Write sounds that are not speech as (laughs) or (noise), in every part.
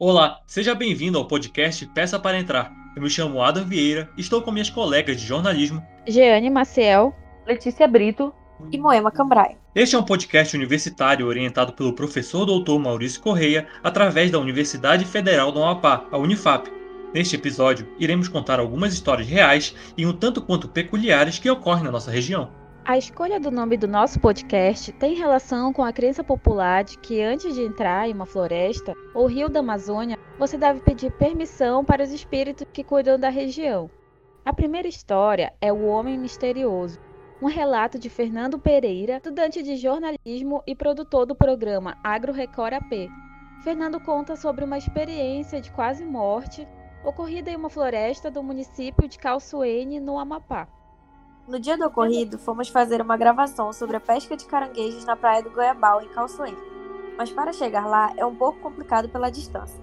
Olá, seja bem-vindo ao podcast Peça para Entrar. Eu me chamo Adam Vieira e estou com minhas colegas de jornalismo, Jeane Maciel, Letícia Brito e Moema Cambrai. Este é um podcast universitário orientado pelo professor doutor Maurício Correia através da Universidade Federal do Amapá, a Unifap. Neste episódio, iremos contar algumas histórias reais e um tanto quanto peculiares que ocorrem na nossa região. A escolha do nome do nosso podcast tem relação com a crença popular de que antes de entrar em uma floresta ou rio da Amazônia, você deve pedir permissão para os espíritos que cuidam da região. A primeira história é O Homem Misterioso, um relato de Fernando Pereira, estudante de jornalismo e produtor do programa Agro Record AP. Fernando conta sobre uma experiência de quase morte ocorrida em uma floresta do município de Calçoene, no Amapá. No dia do ocorrido, fomos fazer uma gravação sobre a pesca de caranguejos na praia do Goiabal, em Calçoene. Mas para chegar lá é um pouco complicado pela distância.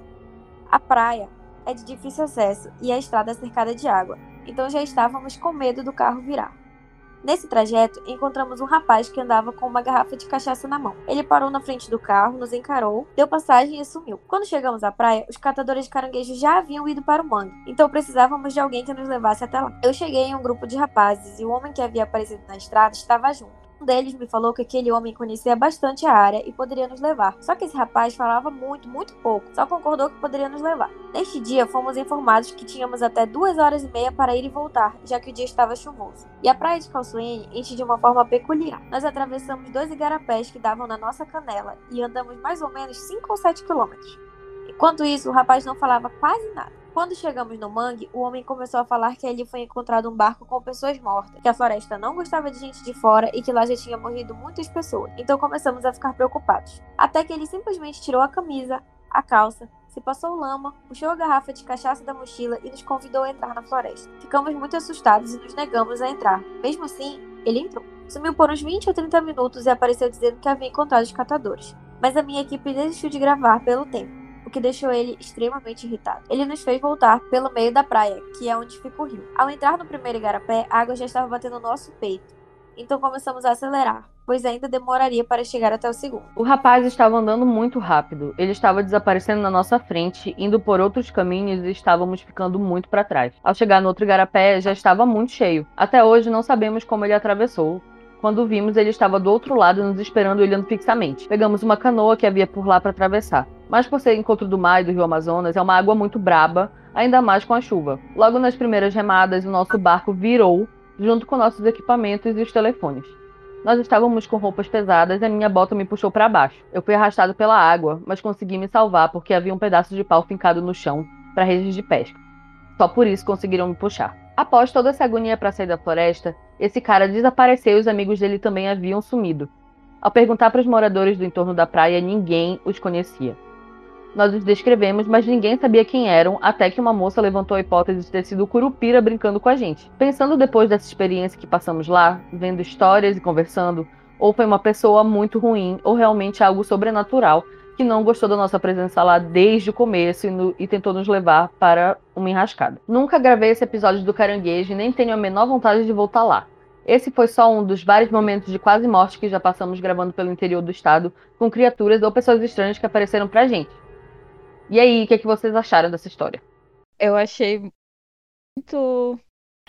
A praia é de difícil acesso e a estrada é cercada de água, então já estávamos com medo do carro virar. Nesse trajeto, encontramos um rapaz que andava com uma garrafa de cachaça na mão. Ele parou na frente do carro, nos encarou, deu passagem e sumiu. Quando chegamos à praia, os catadores de caranguejo já haviam ido para o mangue, então precisávamos de alguém que nos levasse até lá. Eu cheguei em um grupo de rapazes e o homem que havia aparecido na estrada estava junto. Um deles me falou que aquele homem conhecia bastante a área e poderia nos levar. Só que esse rapaz falava muito, muito pouco. Só concordou que poderia nos levar. Neste dia, fomos informados que tínhamos até duas horas e meia para ir e voltar, já que o dia estava chuvoso. E a praia de Calçoene enche de uma forma peculiar. Nós atravessamos dois igarapés que davam na nossa canela e andamos mais ou menos 5 ou 7 quilômetros. Enquanto isso, o rapaz não falava quase nada. Quando chegamos no mangue, o homem começou a falar que ali foi encontrado um barco com pessoas mortas, que a floresta não gostava de gente de fora e que lá já tinha morrido muitas pessoas. Então começamos a ficar preocupados. Até que ele simplesmente tirou a camisa, a calça, se passou lama, puxou a garrafa de cachaça da mochila e nos convidou a entrar na floresta. Ficamos muito assustados e nos negamos a entrar. Mesmo assim, ele entrou. Sumiu por uns 20 ou 30 minutos e apareceu dizendo que havia encontrado os catadores. Mas a minha equipe desistiu de gravar pelo tempo que deixou ele extremamente irritado. Ele nos fez voltar pelo meio da praia, que é onde fica o rio. Ao entrar no primeiro igarapé, a água já estava batendo no nosso peito. Então começamos a acelerar, pois ainda demoraria para chegar até o segundo. O rapaz estava andando muito rápido. Ele estava desaparecendo na nossa frente, indo por outros caminhos e estávamos ficando muito para trás. Ao chegar no outro igarapé, já estava muito cheio. Até hoje não sabemos como ele atravessou. Quando vimos, ele estava do outro lado nos esperando olhando fixamente. Pegamos uma canoa que havia por lá para atravessar. Mas por ser encontro do mar e do rio Amazonas, é uma água muito braba, ainda mais com a chuva. Logo nas primeiras remadas, o nosso barco virou, junto com nossos equipamentos e os telefones. Nós estávamos com roupas pesadas e a minha bota me puxou para baixo. Eu fui arrastado pela água, mas consegui me salvar porque havia um pedaço de pau fincado no chão para redes de pesca. Só por isso conseguiram me puxar. Após toda essa agonia para sair da floresta, esse cara desapareceu e os amigos dele também haviam sumido. Ao perguntar para os moradores do entorno da praia, ninguém os conhecia. Nós os descrevemos, mas ninguém sabia quem eram, até que uma moça levantou a hipótese de ter sido o Curupira brincando com a gente. Pensando depois dessa experiência que passamos lá, vendo histórias e conversando, ou foi uma pessoa muito ruim, ou realmente algo sobrenatural que não gostou da nossa presença lá desde o começo e, no, e, tentou nos levar para uma enrascada. Nunca gravei esse episódio do caranguejo e nem tenho a menor vontade de voltar lá. Esse foi só um dos vários momentos de quase morte que já passamos gravando pelo interior do estado com criaturas ou pessoas estranhas que apareceram pra gente. E aí, o que, é que vocês acharam dessa história? Eu achei muito.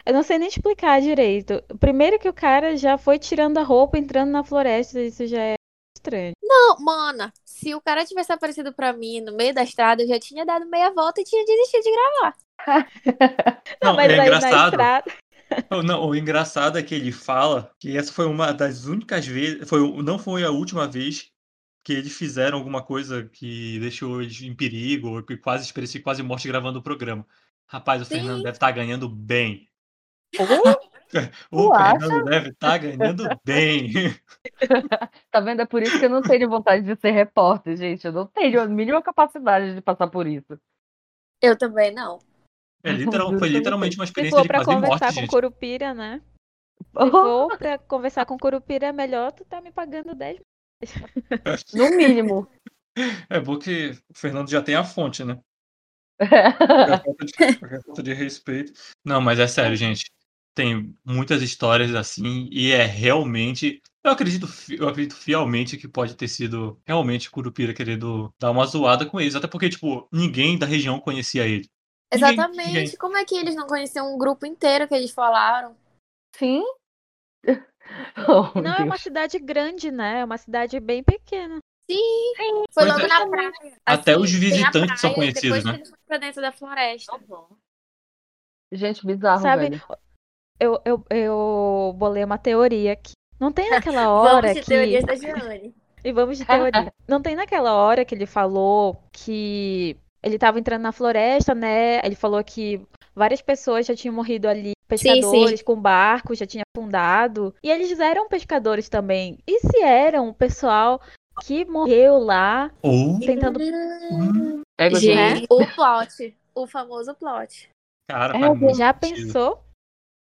Eu não sei nem explicar direito. Primeiro que o cara já foi tirando a roupa, entrando na floresta, isso já é estranho. Não, mana, se o cara tivesse aparecido pra mim no meio da estrada, eu já tinha dado meia volta e tinha desistido de gravar. (laughs) não, não, mas é aí engraçado. na estrada. (laughs) Não, o engraçado é que ele fala que essa foi uma das únicas vezes, foi, não foi a última vez que eles fizeram alguma coisa que deixou eles em perigo, ou que quase parecia quase morte gravando o programa. Rapaz, o Sim. Fernando deve estar tá ganhando bem. (laughs) o Fernando deve estar tá ganhando bem. (laughs) tá vendo? É por isso que eu não tenho vontade de ser repórter, gente. Eu não tenho a mínima capacidade de passar por isso. Eu também não. É, literal, foi literalmente uma experiência de quase morte, Se for pra conversar com Curupira, né? (laughs) Se for pra conversar com Curupira, é melhor tu tá me pagando 10 no mínimo. É bom que o Fernando já tem a fonte, né? Qualquer falta, de, qualquer falta de respeito. Não, mas é sério, gente. Tem muitas histórias assim e é realmente. Eu acredito, eu acredito fielmente que pode ter sido realmente Curupira querendo dar uma zoada com eles. Até porque, tipo, ninguém da região conhecia ele. Exatamente. Ninguém, ninguém. Como é que eles não conheciam um grupo inteiro que eles falaram? Sim. (laughs) Oh, não, Deus. é uma cidade grande, né? É uma cidade bem pequena. Sim, Sim. foi logo é. na praia. Até assim, os visitantes praia, são conhecidos, né? Depois pra dentro da floresta. Gente, bizarro, Sabe, velho. Eu, eu, eu bolei uma teoria aqui. Não tem naquela (laughs) hora vamos de que... teorias da Giane. E vamos de teoria. (laughs) Não tem naquela hora que ele falou que ele estava entrando na floresta, né? Ele falou que várias pessoas já tinham morrido ali, pescadores sim, sim. com barcos, já tinha afundado. E eles eram pescadores também. E se eram o pessoal que morreu lá oh. tentando. É, Gente, o plot. O famoso plot. Cara, é, já pensou?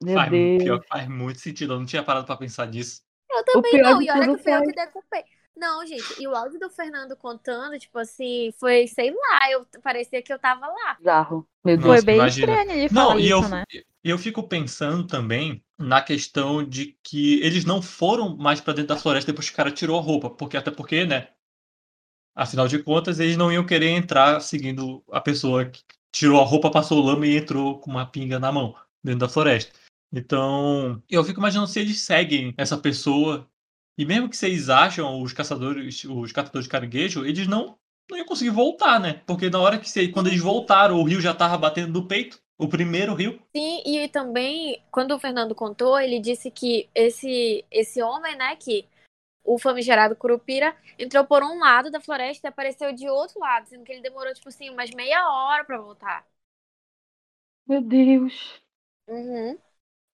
Meu faz, Deus. Pior faz muito sentido. Eu não tinha parado pra pensar nisso. Eu também não. E olha que foi eu que decupei. Não, gente, e o áudio do Fernando contando, tipo assim, foi, sei lá, eu parecia que eu tava lá. Bizarro. Meu Deus. Foi bem imagina. estranho ele falar não, e isso, eu, né? E eu fico pensando também na questão de que eles não foram mais para dentro da floresta depois que o cara tirou a roupa, porque até porque, né? Afinal de contas, eles não iam querer entrar seguindo a pessoa que tirou a roupa, passou lama e entrou com uma pinga na mão dentro da floresta. Então, eu fico imaginando se eles seguem essa pessoa e mesmo que vocês acham os caçadores, os catadores de caranguejo, eles não não iam conseguir voltar, né? Porque na hora que você, quando eles voltaram, o rio já tava batendo no peito, o primeiro rio. Sim, e também quando o Fernando contou, ele disse que esse esse homem, né, que o famigerado Curupira entrou por um lado da floresta e apareceu de outro lado, sendo que ele demorou tipo assim umas meia hora para voltar. Meu Deus. Uhum.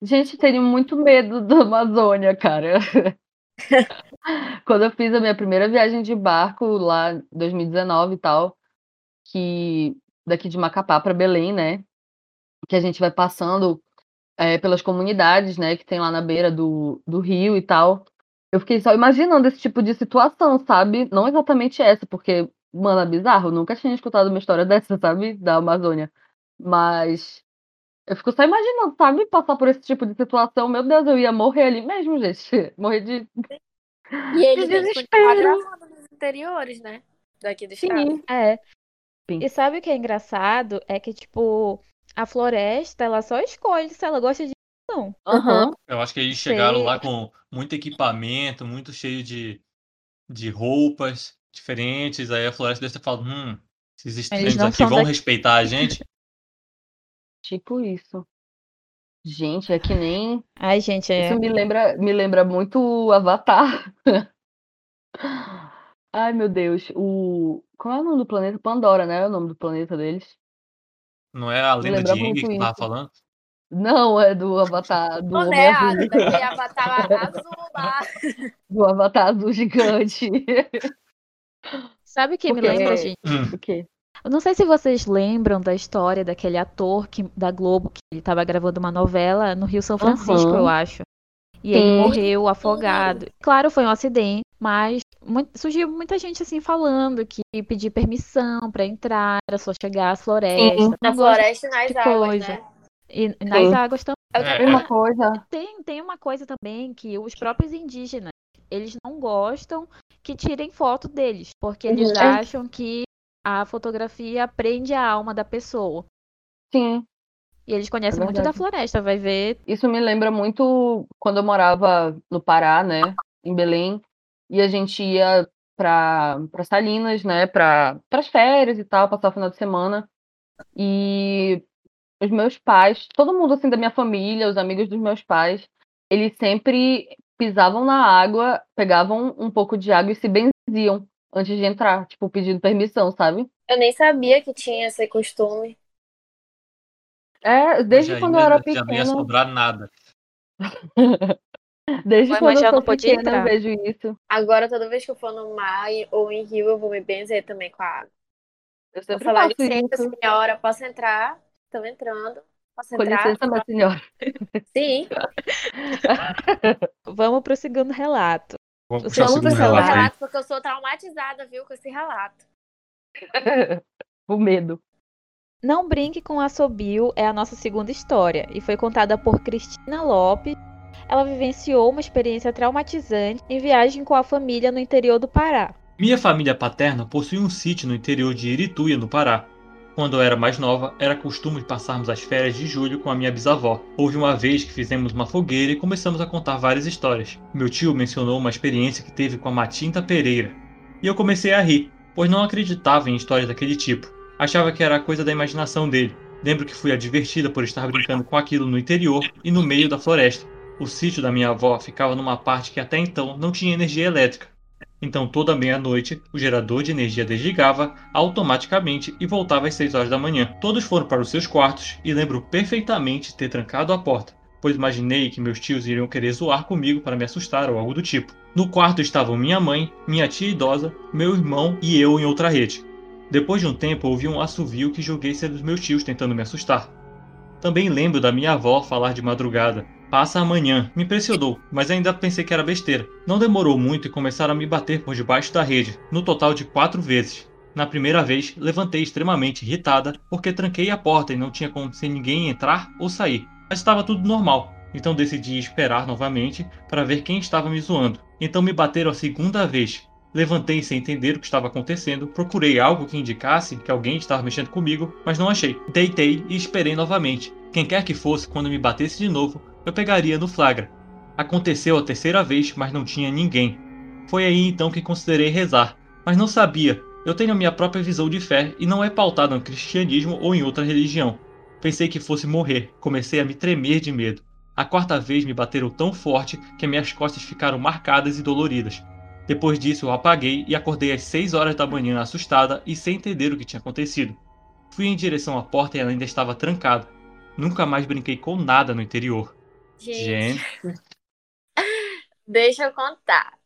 Gente, tenho muito medo da Amazônia, cara. (laughs) (laughs) Quando eu fiz a minha primeira viagem de barco lá em 2019 e tal, que daqui de Macapá para Belém, né? Que a gente vai passando é, pelas comunidades, né? Que tem lá na beira do, do rio e tal. Eu fiquei só imaginando esse tipo de situação, sabe? Não exatamente essa, porque, mano, é bizarro. Eu nunca tinha escutado uma história (laughs) dessa, sabe? Da Amazônia. Mas eu fico só imaginando, sabe, passar por esse tipo de situação. Meu Deus, eu ia morrer ali mesmo, gente. (laughs) Morrer de. E ele de desespero. gravando nos interiores, né? Daqui do Sim, estado. é. Sim. E sabe o que é engraçado? É que, tipo, a floresta, ela só escolhe se ela gosta de não. Uhum. Eu acho que eles chegaram lá com muito equipamento, muito cheio de, de roupas diferentes. Aí a floresta deve ter falado, hum, esses estranhos aqui vão daqui. respeitar a gente. (laughs) Tipo isso. Gente, é que nem. Ai, gente, é. Isso me lembra, me lembra muito o Avatar. (laughs) Ai, meu Deus. O. Qual é o nome do planeta? Pandora, né? É o nome do planeta deles. Não é a lenda de Aang que tava falando? Não, é do Avatar do Não é, azul. daquele Avatar azul lá. (laughs) Do Avatar azul gigante. Sabe o que me lembra, gente? Hum. O quê? Eu não sei se vocês lembram da história daquele ator que, da Globo que ele estava gravando uma novela no Rio São Francisco, uhum. eu acho. E Sim. ele morreu afogado. Claro, foi um acidente, mas muito, surgiu muita gente assim falando que pedir permissão para entrar, era só chegar às florestas. Sim, na floresta e nas águas, coisa. né? E nas Sim. águas também. É uma coisa. Tem, tem uma coisa também que os próprios indígenas, eles não gostam que tirem foto deles, porque eles uhum. acham que a fotografia prende a alma da pessoa. Sim. E eles conhecem é muito da floresta, vai ver. Isso me lembra muito quando eu morava no Pará, né, em Belém, e a gente ia para para Salinas, né, para as férias e tal, passar o final de semana. E os meus pais, todo mundo assim da minha família, os amigos dos meus pais, eles sempre pisavam na água, pegavam um pouco de água e se benziam antes de entrar, tipo, pedindo permissão, sabe? Eu nem sabia que tinha esse costume. É, desde já quando eu era pequena. Já não ia sobrar nada. (laughs) desde Mas quando eu sou pequena entrar. eu vejo isso. Agora, toda vez que eu for no mar ou em rio, eu vou me benzer também com a água. Eu sempre vou falar, licença, isso. senhora, posso entrar? Estou entrando. Posso Com entrar? licença, minha senhora. Sim. (laughs) Vamos pro segundo relato. Vamos Vamos pro pro segundo relato, relato, porque eu sou traumatizada, viu, com esse relato. (laughs) o medo. Não Brinque com Assobio é a nossa segunda história e foi contada por Cristina Lopes ela vivenciou uma experiência traumatizante em viagem com a família no interior do Pará. Minha família paterna possui um sítio no interior de Irituia, no Pará. Quando eu era mais nova, era costume passarmos as férias de julho com a minha bisavó. Houve uma vez que fizemos uma fogueira e começamos a contar várias histórias. Meu tio mencionou uma experiência que teve com a Matinta Pereira. E eu comecei a rir, pois não acreditava em histórias daquele tipo. Achava que era coisa da imaginação dele. Lembro que fui advertida por estar brincando com aquilo no interior e no meio da floresta. O sítio da minha avó ficava numa parte que até então não tinha energia elétrica. Então toda meia-noite o gerador de energia desligava automaticamente e voltava às 6 horas da manhã. Todos foram para os seus quartos e lembro perfeitamente ter trancado a porta, pois imaginei que meus tios iriam querer zoar comigo para me assustar ou algo do tipo. No quarto estavam minha mãe, minha tia idosa, meu irmão e eu em outra rede. Depois de um tempo ouvi um assovio que julguei ser dos meus tios tentando me assustar. Também lembro da minha avó falar de madrugada, Passa amanhã. Me impressionou, mas ainda pensei que era besteira. Não demorou muito e começaram a me bater por debaixo da rede, no total de quatro vezes. Na primeira vez, levantei extremamente irritada porque tranquei a porta e não tinha como se ninguém entrar ou sair. Mas estava tudo normal, então decidi esperar novamente para ver quem estava me zoando. Então me bateram a segunda vez. Levantei sem entender o que estava acontecendo, procurei algo que indicasse que alguém estava mexendo comigo, mas não achei. Deitei e esperei novamente. Quem quer que fosse, quando me batesse de novo, eu pegaria no flagra. Aconteceu a terceira vez, mas não tinha ninguém. Foi aí então que considerei rezar, mas não sabia. Eu tenho minha própria visão de fé e não é pautada no cristianismo ou em outra religião. Pensei que fosse morrer, comecei a me tremer de medo. A quarta vez me bateram tão forte que minhas costas ficaram marcadas e doloridas. Depois disso, eu apaguei e acordei às 6 horas da manhã assustada e sem entender o que tinha acontecido. Fui em direção à porta e ela ainda estava trancada. Nunca mais brinquei com nada no interior. Gente. Gente. (laughs) Deixa eu contar.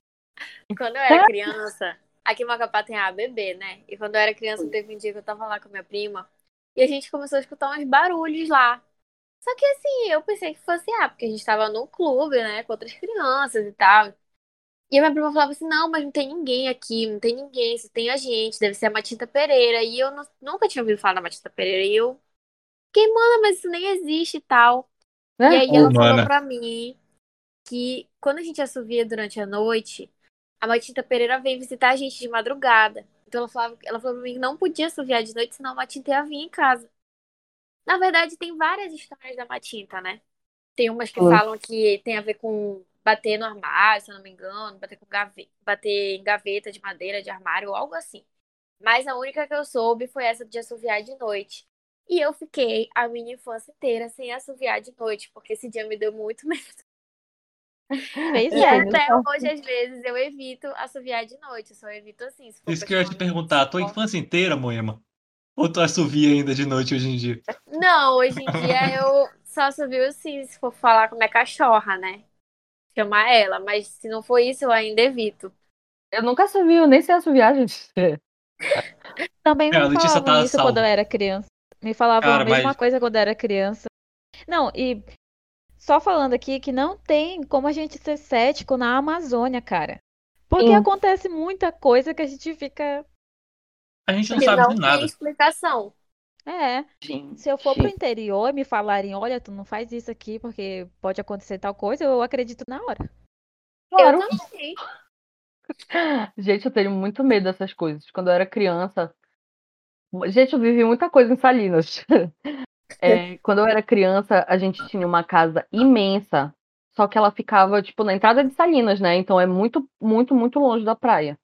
Quando eu era criança, aqui em Macapá tem a bebê, né? E quando eu era criança, teve um dia que eu tava lá com a minha prima e a gente começou a escutar uns barulhos lá. Só que assim, eu pensei que fosse, ah, porque a gente tava no clube, né, com outras crianças e tal. E a minha prima falava assim: não, mas não tem ninguém aqui, não tem ninguém, só tem a gente, deve ser a Matita Pereira. E eu não, nunca tinha ouvido falar da Matita Pereira. E eu, quem manda, mas isso nem existe e tal. E aí ela Humana. falou pra mim que quando a gente assovia durante a noite, a Matinta Pereira vem visitar a gente de madrugada. Então ela falava, ela falou pra mim que não podia assoviar de noite, senão a Matinta ia vir em casa. Na verdade, tem várias histórias da Matinta, né? Tem umas que falam que tem a ver com bater no armário, se eu não me engano, bater com gaveta, bater em gaveta de madeira de armário ou algo assim. Mas a única que eu soube foi essa de assoviar de noite. E eu fiquei a minha infância inteira sem assoviar de noite, porque esse dia me deu muito (laughs) medo. Pois é, até então. hoje, às vezes, eu evito assoviar de noite. Eu só evito assim. Isso que eu ia te perguntar, a tua infância inteira, Moema? Ou tu assovia ainda de noite hoje em dia? Não, hoje em dia eu só assovio assim, se for falar com minha cachorra, né? Chamar ela, mas se não for isso, eu ainda evito. Eu nunca assovio, nem sei assoviar, gente. (laughs) Também não é, falava tá isso quando eu era criança. Me falavam Cara, a mesma mas... coisa quando era criança. Não, e só falando aqui que não tem como a gente ser cético na Amazônia, cara. Porque Sim. acontece muita coisa que a gente fica. A gente não sabe não de nada. Tem explicação. É. Sim. Se eu for Sim. pro interior e me falarem, olha, tu não faz isso aqui porque pode acontecer tal coisa, eu acredito na hora. Claro. Eu também. (laughs) Gente, eu tenho muito medo dessas coisas. Quando eu era criança, Gente, eu vivi muita coisa em Salinas. (laughs) É, quando eu era criança, a gente tinha uma casa imensa, só que ela ficava, tipo, na entrada de Salinas, né? Então é muito, muito, muito longe da praia.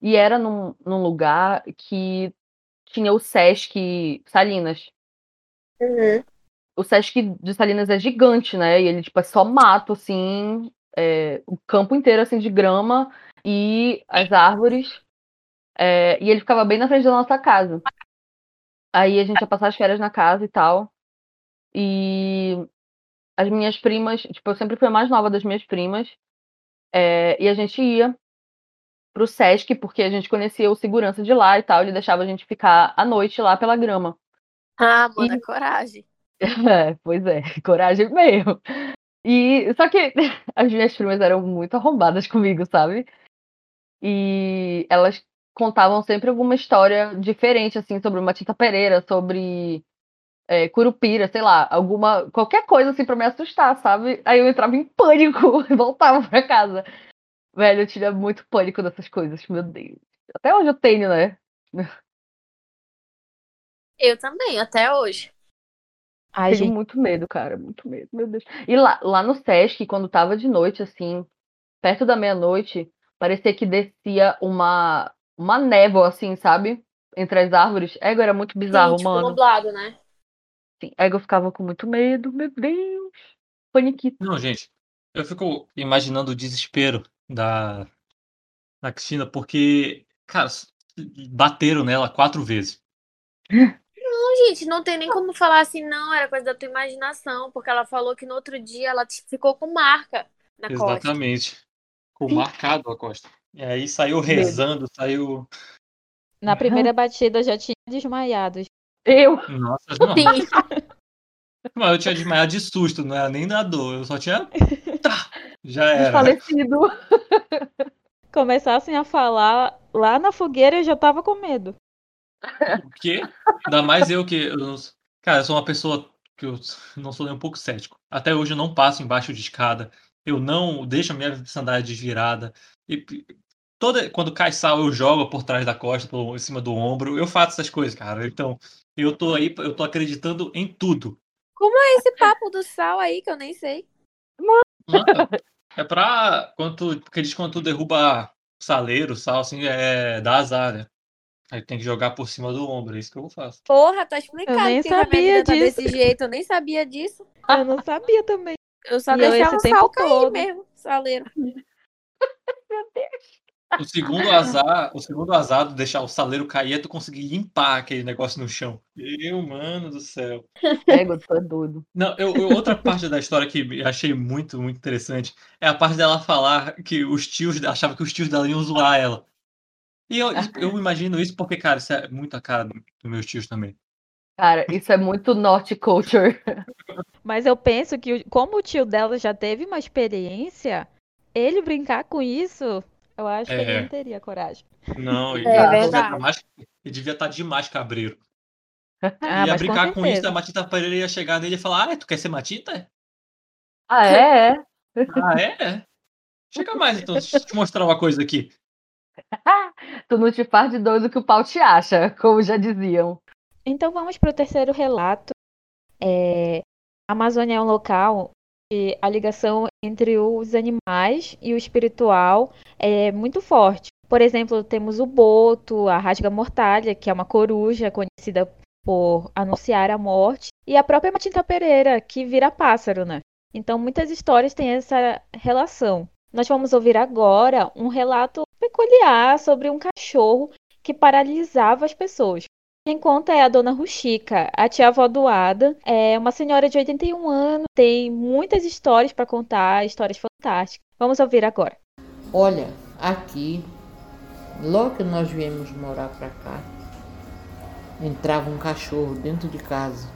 E era num, num lugar que tinha o Sesc Salinas. Uhum. O Sesc de Salinas é gigante, né? E ele, tipo, é só mato, assim, é, o campo inteiro, assim, de grama e as árvores. É, e ele ficava bem na frente da nossa casa. Aí a gente ia passar as férias na casa e tal. E as minhas primas, tipo, eu sempre fui a mais nova das minhas primas. É, e a gente ia pro Sesc, porque a gente conhecia o segurança de lá e tal. Ele deixava a gente ficar à noite lá pela grama. Ah, mano, e... coragem. (laughs) É, pois é, (laughs) coragem mesmo. E só que (laughs) as minhas primas eram muito arrombadas comigo, sabe? E elas contavam sempre alguma história diferente, assim, sobre uma Tita Pereira, sobre é, curupira, sei lá, alguma. qualquer coisa assim pra me assustar, sabe? Aí eu entrava em pânico (laughs) e voltava pra casa. Velho, eu tinha muito pânico dessas coisas, meu Deus. Até hoje eu tenho, né? Eu também, até hoje. Ai, Tenho gente. muito medo, cara, muito medo, meu Deus. E lá, lá no Sesc, quando tava de noite, assim, perto da meia-noite, parecia que descia uma, uma névoa, assim, sabe? Entre as árvores. Ego era muito bizarro, Sim, tipo, mano. nublado, né? Sim, ego eu ficava com muito medo, meu Deus. Paniquito. Não, gente, eu fico imaginando o desespero da, da Cristina, porque, cara, bateram nela quatro vezes. (laughs) Não, gente, não tem nem como falar assim, não, era coisa da tua imaginação, porque ela falou que no outro dia ela ficou com marca na costa. Exatamente. Ficou marcado a costa. E aí saiu rezando, saiu. Na primeira batida já tinha desmaiado. Eu? Nossa, (laughs) não. Sim. Mas eu tinha desmaiado de susto, não era nem da dor. Eu só tinha. (laughs) Tá, já era. Falecido. (laughs) Começassem a falar lá na fogueira eu já tava com medo. O quê? Ainda mais eu que. Eu cara, eu sou uma pessoa que eu não sou nem um pouco cético. Até hoje eu não passo embaixo de escada. Eu não deixo a minha sandália desvirada. E toda, quando cai sal, eu jogo por trás da costa, por, em cima do ombro. Eu faço essas coisas, cara. Então, eu tô aí, eu tô acreditando em tudo. Como é esse papo do sal aí que eu nem sei? Mano, é pra. Quando tu, porque diz quando tu derruba saleiro, sal, assim, é, dá azar, né? Aí tem que jogar por cima do ombro, é isso que eu faço. Porra, tá explicado eu nem que sabia tá desse jeito, eu nem sabia disso. Eu não sabia também. Eu só e deixava o sal cair todo. mesmo, saleiro. (laughs) Meu Deus. O segundo azar, o segundo azar de deixar o saleiro cair é tu conseguir limpar aquele negócio no chão. Meu mano do céu. (laughs) Pega, tu é doido. Não, eu, eu, outra parte da história que achei muito, muito interessante é a parte dela falar que os tios achavam que os tios dela iam zoar ela. E eu, eu imagino isso porque, cara, isso é muito a cara dos meus tios também. Cara, isso é muito norte culture. (laughs) Mas eu penso que, como o tio dela já teve uma experiência, ele brincar com isso, eu acho é. que ele é. não teria coragem. Não, ele, (laughs) é verdade. Mais, ele devia estar demais cabreiro. Ah, ia brincar com, com isso, a Matita Pereira ia chegar nele e falar: Ah, tu quer ser Matita? Ah, é? (laughs) ah, é? Chega mais então, deixa eu te mostrar uma coisa aqui. tu não te faz de doido que o pau te acha, como já diziam. Então vamos para o terceiro relato. É... A Amazônia é um local que a ligação entre os animais e o espiritual é muito forte. Por exemplo, temos o boto, a rasga mortalha, que é uma coruja conhecida por anunciar a morte, e a própria Matinta Pereira, que vira pássaro, né? Então, muitas histórias têm essa relação. Nós vamos ouvir agora um relato peculiar sobre um cachorro que paralisava as pessoas. Quem conta é a dona Ruxica, a tia-avó do Ada. É uma senhora de 81 anos, tem muitas histórias para contar, histórias fantásticas. Vamos ouvir agora. Olha, aqui, logo que nós viemos morar para cá, entrava um cachorro dentro de casa.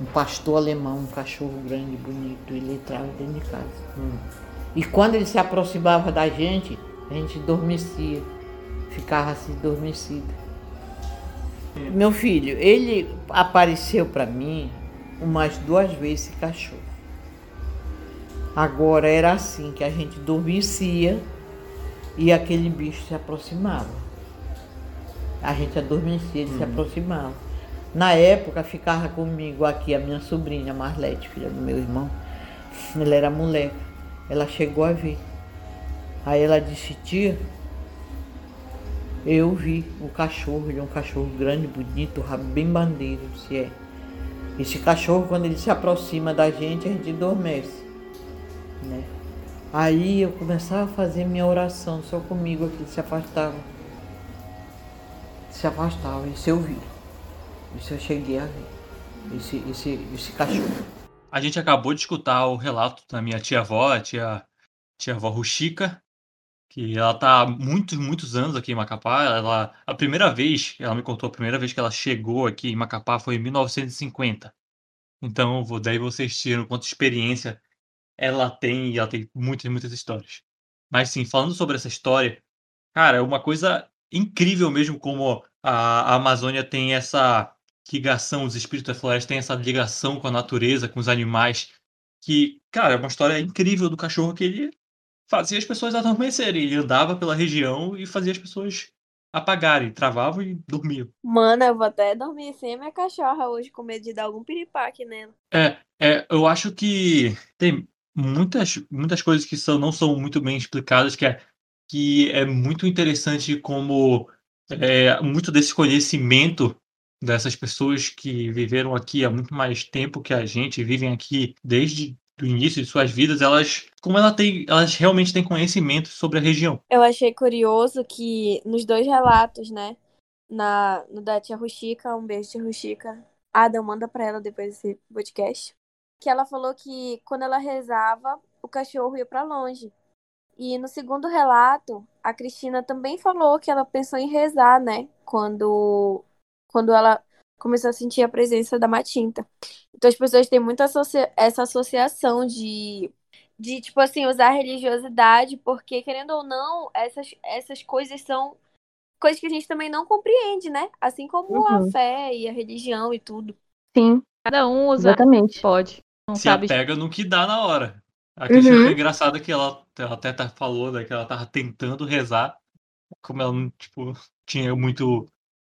Um pastor alemão, um cachorro grande, bonito, ele entrava dentro de casa. Hum. E quando ele se aproximava da gente, a gente adormecia, ficava assim adormecido. Meu filho, ele apareceu para mim umas duas vezes esse cachorro. Agora era assim que a gente adormecia e aquele bicho se aproximava. A gente adormecia, ele uhum. se aproximava. Na época ficava comigo aqui a minha sobrinha Marlete, filha do meu irmão. Ela era moleque. Ela chegou a ver. Aí ela disse, tia, eu vi o cachorro, ele é um cachorro grande, bonito, rabo bem bandeiro, se é. Esse cachorro, quando ele se aproxima da gente, a gente adormece. Né? Aí eu começava a fazer minha oração só comigo aqui, se afastava. Se afastava, isso eu vi. Isso eu cheguei a ver. Esse, esse, esse cachorro. A gente acabou de escutar o relato da minha tia-avó, a tia, tia-avó Ruxica, que ela tá há muitos, muitos anos aqui em Macapá. Ela, a primeira vez, ela me contou, a primeira vez que ela chegou aqui em Macapá foi em 1950. Então, vou, daí vocês tiram quanta experiência ela tem e ela tem muitas, muitas histórias. Mas sim, falando sobre essa história, cara, é uma coisa incrível mesmo como a, a Amazônia tem essa ligação, os espíritos da floresta têm essa ligação com a natureza, com os animais, que, cara, é uma história incrível do cachorro que ele fazia as pessoas adormecerem. Ele andava pela região e fazia as pessoas apagarem, travavam e dormiam. Mano, eu vou até dormir sem a minha cachorra hoje, com medo de dar algum piripaque nela. É, é eu acho que tem muitas, muitas coisas que são, não são muito bem explicadas, que é, que é muito interessante como é, muito desse conhecimento dessas pessoas que viveram aqui há muito mais tempo que a gente, vivem aqui desde o início de suas vidas, elas como ela tem, elas realmente têm conhecimento sobre a região. Eu achei curioso que nos dois relatos, né, na no da tia Ruxica, um beijo tia Ruxica. Adam manda para ela depois desse podcast, que ela falou que quando ela rezava, o cachorro ia para longe. E no segundo relato, a Cristina também falou que ela pensou em rezar, né? Quando, quando ela começou a sentir a presença da matinta. Então as pessoas têm muito associa essa associação de, de, tipo assim, usar a religiosidade, porque, querendo ou não, essas, essas coisas são coisas que a gente também não compreende, né? Assim como uhum. a fé e a religião e tudo. Sim. Cada um usa. Exatamente. Pode. Não Se sabe... apega no que dá na hora. A Cristina uhum. foi engraçada que ela, ela até tá, falou né, que ela tava tentando rezar, como ela não tipo, tinha muito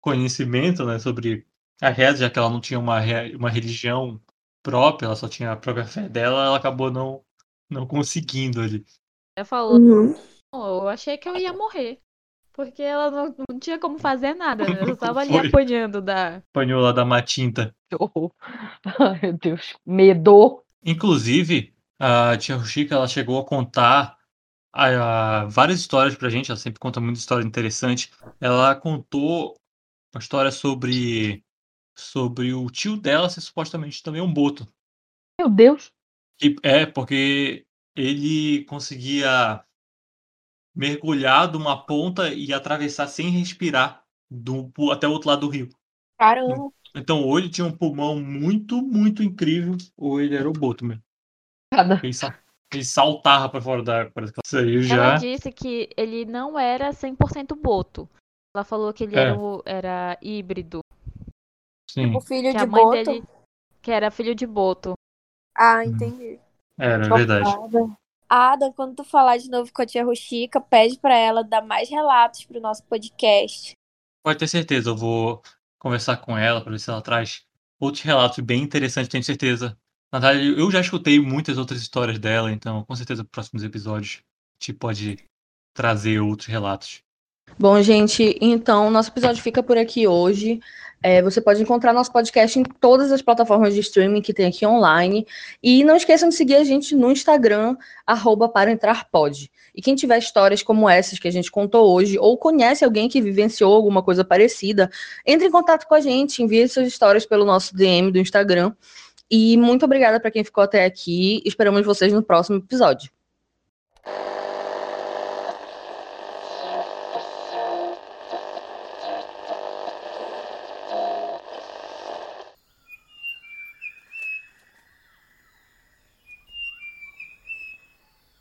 conhecimento né, sobre a reza, já que ela não tinha uma, uma religião própria, ela só tinha a própria fé dela, ela acabou não, não conseguindo ali. Ela falou, uhum. eu achei que eu ia morrer. Porque ela não, não tinha como fazer nada, né? Eu (laughs) tava ali Foi. apanhando da. Apanhou lá da matinta. Oh. (laughs) Ai, meu Deus. Medo. Inclusive, a tia Ruxica, ela chegou a contar a, a, várias histórias pra gente, ela sempre conta muita história interessante. Ela contou uma história sobre sobre o tio dela ser supostamente também um boto. Meu Deus! Que, é, porque ele conseguia mergulhar de uma ponta e atravessar sem respirar do, até o outro lado do rio. Caramba! Então, ou ele tinha um pulmão muito, muito incrível, ou ele era o boto mesmo. Cada. Ele, ele saltava para fora da água. Aí já... Ela disse que ele não era 100% boto. Ela falou que ele é. era, o, era híbrido. Sim. Tipo filho que de boto. Dele, que era filho de boto. Ah, entendi. Era, é verdade. Ada, quando tu falar de novo com a tia Ruxica, pede para ela dar mais relatos pro nosso podcast. Pode ter certeza, eu vou conversar com ela para ver se ela traz outros relatos bem interessantes, tenho certeza. Natália, eu já escutei muitas outras histórias dela, então com certeza nos próximos episódios a gente pode trazer outros relatos. Bom, gente, então nosso episódio fica por aqui hoje. É, você pode encontrar nosso podcast em todas as plataformas de streaming que tem aqui online. E não esqueçam de seguir a gente no Instagram, arroba para entrar pode. E quem tiver histórias como essas que a gente contou hoje, ou conhece alguém que vivenciou alguma coisa parecida, entre em contato com a gente, envie suas histórias pelo nosso DM do Instagram. E muito obrigada para quem ficou até aqui. Esperamos vocês no próximo episódio.